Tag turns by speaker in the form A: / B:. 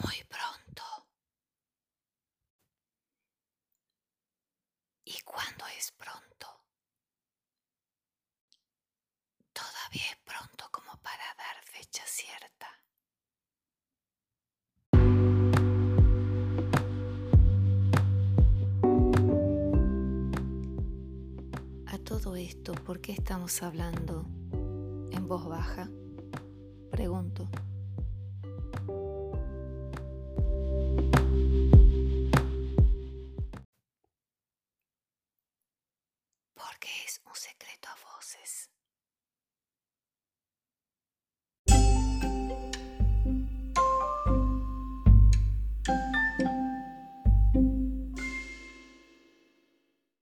A: muy pronto. ¿Y cuándo es pronto? Todavía es pronto como para dar fecha cierta. A todo esto, ¿por qué estamos hablando en voz baja? Pregunta Porque es